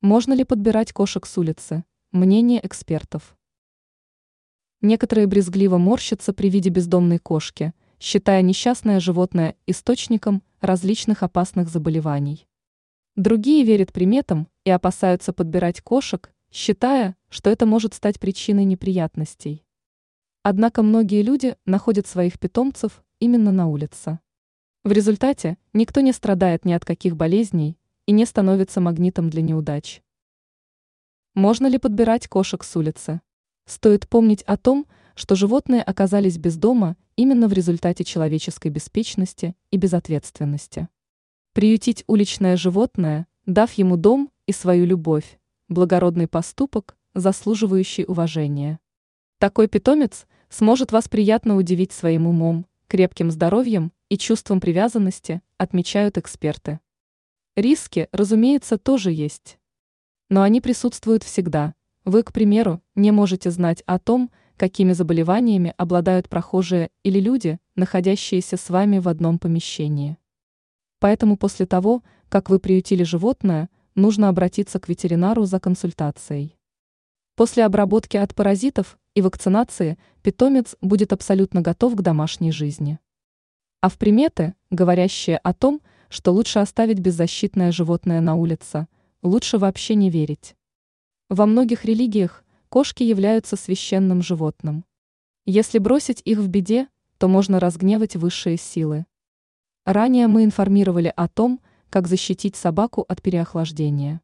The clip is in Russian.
Можно ли подбирать кошек с улицы? Мнение экспертов. Некоторые брезгливо морщатся при виде бездомной кошки, считая несчастное животное источником различных опасных заболеваний. Другие верят приметам и опасаются подбирать кошек, считая, что это может стать причиной неприятностей. Однако многие люди находят своих питомцев именно на улице. В результате никто не страдает ни от каких болезней и не становится магнитом для неудач. Можно ли подбирать кошек с улицы? Стоит помнить о том, что животные оказались без дома именно в результате человеческой беспечности и безответственности. Приютить уличное животное, дав ему дом и свою любовь, благородный поступок, заслуживающий уважения. Такой питомец сможет вас приятно удивить своим умом, крепким здоровьем и чувством привязанности, отмечают эксперты. Риски, разумеется, тоже есть. Но они присутствуют всегда. Вы, к примеру, не можете знать о том, какими заболеваниями обладают прохожие или люди, находящиеся с вами в одном помещении. Поэтому после того, как вы приютили животное, нужно обратиться к ветеринару за консультацией. После обработки от паразитов и вакцинации питомец будет абсолютно готов к домашней жизни. А в приметы, говорящие о том, что лучше оставить беззащитное животное на улице, лучше вообще не верить. Во многих религиях кошки являются священным животным. Если бросить их в беде, то можно разгневать высшие силы. Ранее мы информировали о том, как защитить собаку от переохлаждения.